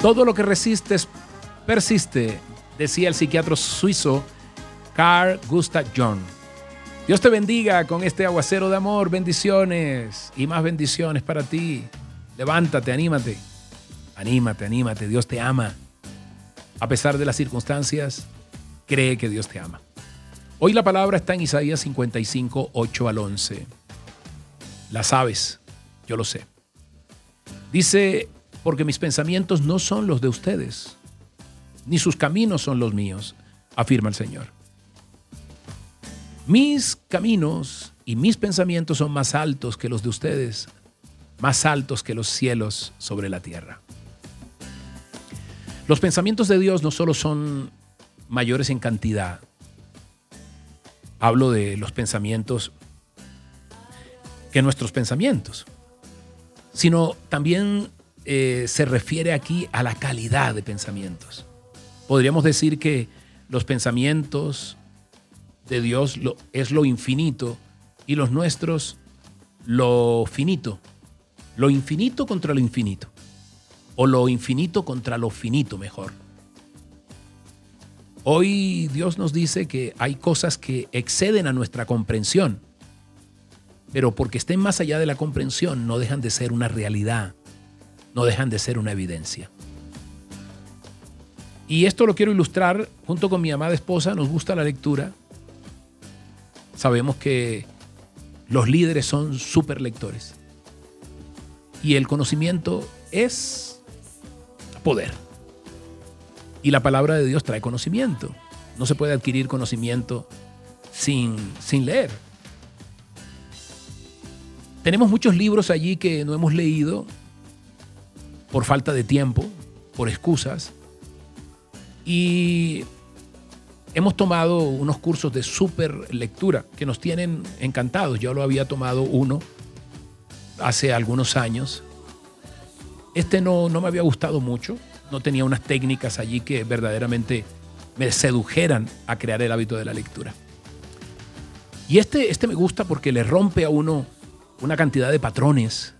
Todo lo que resistes persiste, decía el psiquiatra suizo Carl Gustav Jung. Dios te bendiga con este aguacero de amor, bendiciones y más bendiciones para ti. Levántate, anímate, anímate, anímate, Dios te ama. A pesar de las circunstancias, cree que Dios te ama. Hoy la palabra está en Isaías 55, 8 al 11. La sabes, yo lo sé. Dice, porque mis pensamientos no son los de ustedes, ni sus caminos son los míos, afirma el Señor. Mis caminos y mis pensamientos son más altos que los de ustedes, más altos que los cielos sobre la tierra. Los pensamientos de Dios no solo son mayores en cantidad, hablo de los pensamientos que nuestros pensamientos, sino también eh, se refiere aquí a la calidad de pensamientos. Podríamos decir que los pensamientos de Dios es lo infinito y los nuestros lo finito. Lo infinito contra lo infinito. O lo infinito contra lo finito mejor. Hoy Dios nos dice que hay cosas que exceden a nuestra comprensión, pero porque estén más allá de la comprensión no dejan de ser una realidad, no dejan de ser una evidencia. Y esto lo quiero ilustrar junto con mi amada esposa, nos gusta la lectura. Sabemos que los líderes son super lectores. Y el conocimiento es poder. Y la palabra de Dios trae conocimiento. No se puede adquirir conocimiento sin, sin leer. Tenemos muchos libros allí que no hemos leído por falta de tiempo, por excusas. Y hemos tomado unos cursos de super lectura que nos tienen encantados. Yo lo había tomado uno hace algunos años. Este no, no me había gustado mucho no tenía unas técnicas allí que verdaderamente me sedujeran a crear el hábito de la lectura. Y este, este me gusta porque le rompe a uno una cantidad de patrones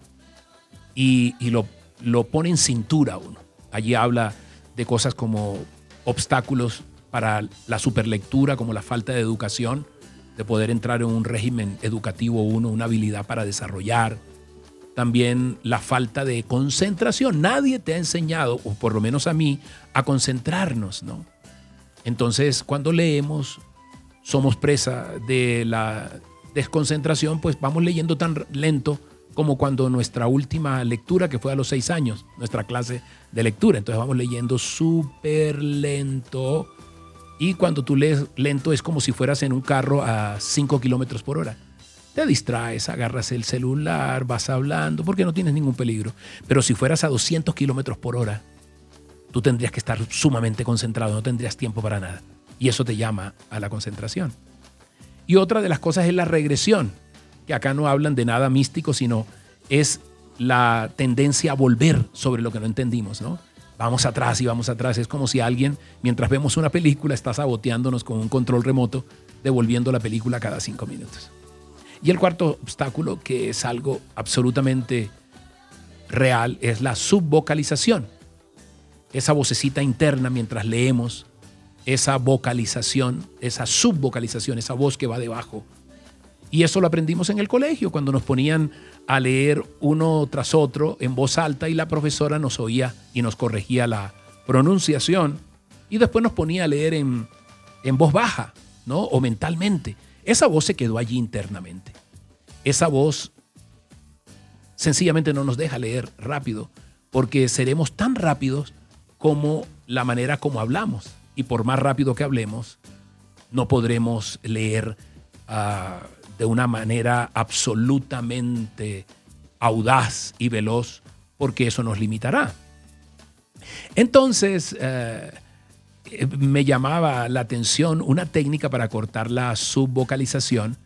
y, lo, lo pone en cintura uno. Allí habla de cosas como obstáculos para la superlectura, como la falta de educación, de poder entrar en un régimen educativo uno, una habilidad para desarrollar, también la falta de concentración. Nadie te ha enseñado, o por lo menos a mí, a concentrarnos, ¿no? Entonces, cuando leemos, somos presa de la desconcentración, pues vamos leyendo tan lento como cuando nuestra última lectura, que fue a los seis años, nuestra clase de lectura. Entonces vamos leyendo súper lento. Y cuando tú lees lento es como si fueras en un carro a cinco kilómetros por hora te distraes, agarras el celular, vas hablando, porque no tienes ningún peligro. Pero si fueras a 200 kilómetros por hora, tú tendrías que estar sumamente concentrado, no tendrías tiempo para nada. Y eso te llama a la concentración. Y otra de las cosas es la regresión, que acá no hablan de nada místico, sino es la tendencia a volver sobre lo que no entendimos, ¿no? Vamos atrás y vamos atrás. Es como si alguien, mientras vemos una película, está saboteándonos con un control remoto, devolviendo la película cada cinco minutos. Y el cuarto obstáculo, que es algo absolutamente real, es la subvocalización. Esa vocecita interna mientras leemos, esa vocalización, esa subvocalización, esa voz que va debajo. Y eso lo aprendimos en el colegio, cuando nos ponían a leer uno tras otro en voz alta y la profesora nos oía y nos corregía la pronunciación y después nos ponía a leer en, en voz baja, ¿no? O mentalmente. Esa voz se quedó allí internamente. Esa voz sencillamente no nos deja leer rápido, porque seremos tan rápidos como la manera como hablamos. Y por más rápido que hablemos, no podremos leer ah, de una manera absolutamente audaz y veloz, porque eso nos limitará. Entonces, eh, me llamaba la atención una técnica para cortar la subvocalización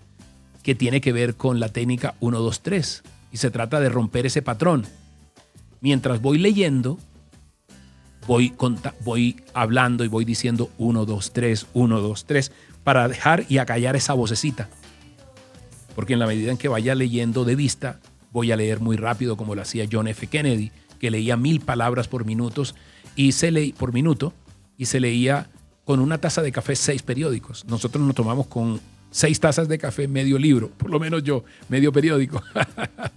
que tiene que ver con la técnica 1, 2, 3. Y se trata de romper ese patrón. Mientras voy leyendo, voy, voy hablando y voy diciendo 1, 2, 3, 1, 2, 3, para dejar y acallar esa vocecita. Porque en la medida en que vaya leyendo de vista, voy a leer muy rápido como lo hacía John F. Kennedy, que leía mil palabras por minutos y se por minuto y se leía con una taza de café seis periódicos. Nosotros nos tomamos con seis tazas de café medio libro, por lo menos yo, medio periódico.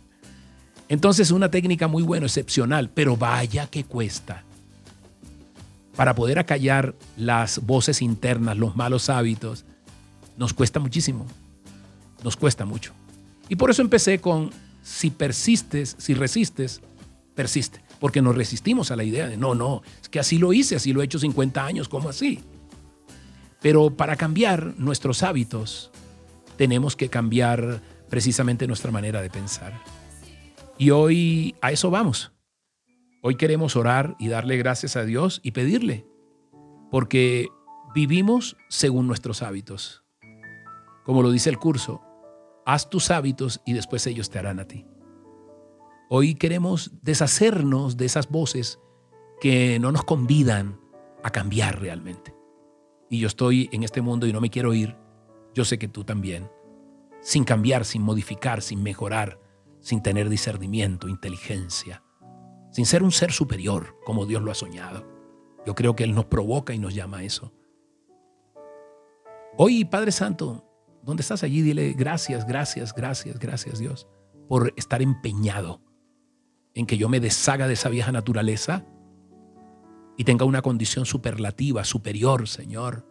Entonces una técnica muy buena, excepcional, pero vaya que cuesta. Para poder acallar las voces internas, los malos hábitos, nos cuesta muchísimo. Nos cuesta mucho. Y por eso empecé con si persistes, si resistes, persiste. Porque nos resistimos a la idea de, no, no, es que así lo hice, así lo he hecho 50 años, ¿cómo así? Pero para cambiar nuestros hábitos, tenemos que cambiar precisamente nuestra manera de pensar. Y hoy a eso vamos. Hoy queremos orar y darle gracias a Dios y pedirle, porque vivimos según nuestros hábitos. Como lo dice el curso, haz tus hábitos y después ellos te harán a ti. Hoy queremos deshacernos de esas voces que no nos convidan a cambiar realmente. Y yo estoy en este mundo y no me quiero ir. Yo sé que tú también. Sin cambiar, sin modificar, sin mejorar, sin tener discernimiento, inteligencia, sin ser un ser superior como Dios lo ha soñado. Yo creo que Él nos provoca y nos llama a eso. Hoy, Padre Santo, ¿dónde estás allí? Dile gracias, gracias, gracias, gracias Dios por estar empeñado en que yo me deshaga de esa vieja naturaleza y tenga una condición superlativa, superior, Señor.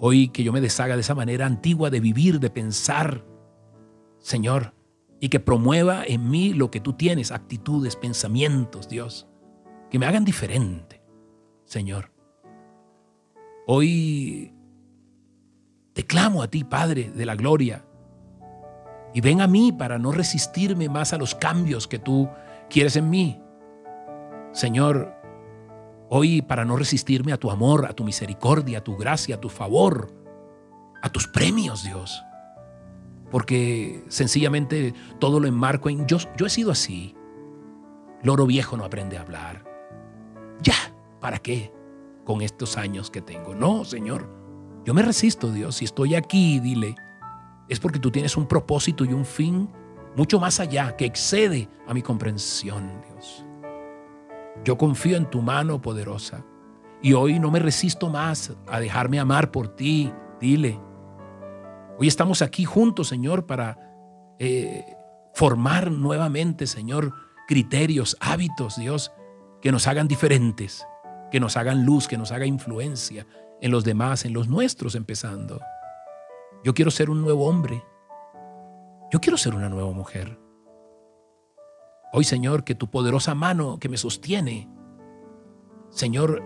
Hoy que yo me deshaga de esa manera antigua de vivir, de pensar, Señor, y que promueva en mí lo que tú tienes, actitudes, pensamientos, Dios, que me hagan diferente, Señor. Hoy te clamo a ti, Padre de la Gloria, y ven a mí para no resistirme más a los cambios que tú quieres en mí. Señor, hoy para no resistirme a tu amor, a tu misericordia, a tu gracia, a tu favor, a tus premios, Dios. Porque sencillamente todo lo enmarco en yo, yo he sido así. Loro viejo no aprende a hablar. Ya, ¿para qué? Con estos años que tengo. No, Señor. Yo me resisto, Dios. Si estoy aquí, dile, es porque tú tienes un propósito y un fin mucho más allá, que excede a mi comprensión, Dios. Yo confío en tu mano poderosa y hoy no me resisto más a dejarme amar por ti, dile. Hoy estamos aquí juntos, Señor, para eh, formar nuevamente, Señor, criterios, hábitos, Dios, que nos hagan diferentes, que nos hagan luz, que nos haga influencia en los demás, en los nuestros empezando. Yo quiero ser un nuevo hombre. Yo quiero ser una nueva mujer. Hoy, Señor, que tu poderosa mano que me sostiene, Señor,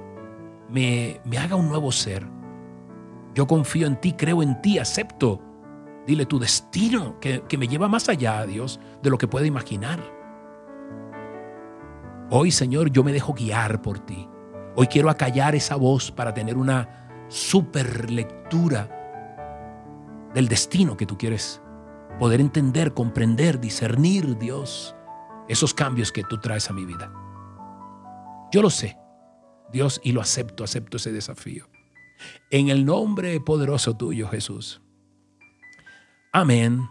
me, me haga un nuevo ser. Yo confío en ti, creo en ti, acepto. Dile tu destino que, que me lleva más allá, Dios, de lo que pueda imaginar. Hoy, Señor, yo me dejo guiar por ti. Hoy quiero acallar esa voz para tener una super lectura del destino que tú quieres poder entender, comprender, discernir, Dios, esos cambios que tú traes a mi vida. Yo lo sé, Dios, y lo acepto, acepto ese desafío. En el nombre poderoso tuyo, Jesús. Amén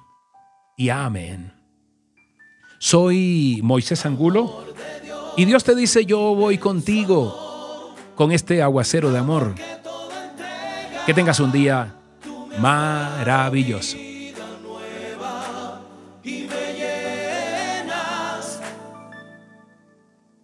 y amén. Soy Moisés Angulo y Dios te dice, yo voy contigo con este aguacero de amor. Que tengas un día maravilloso.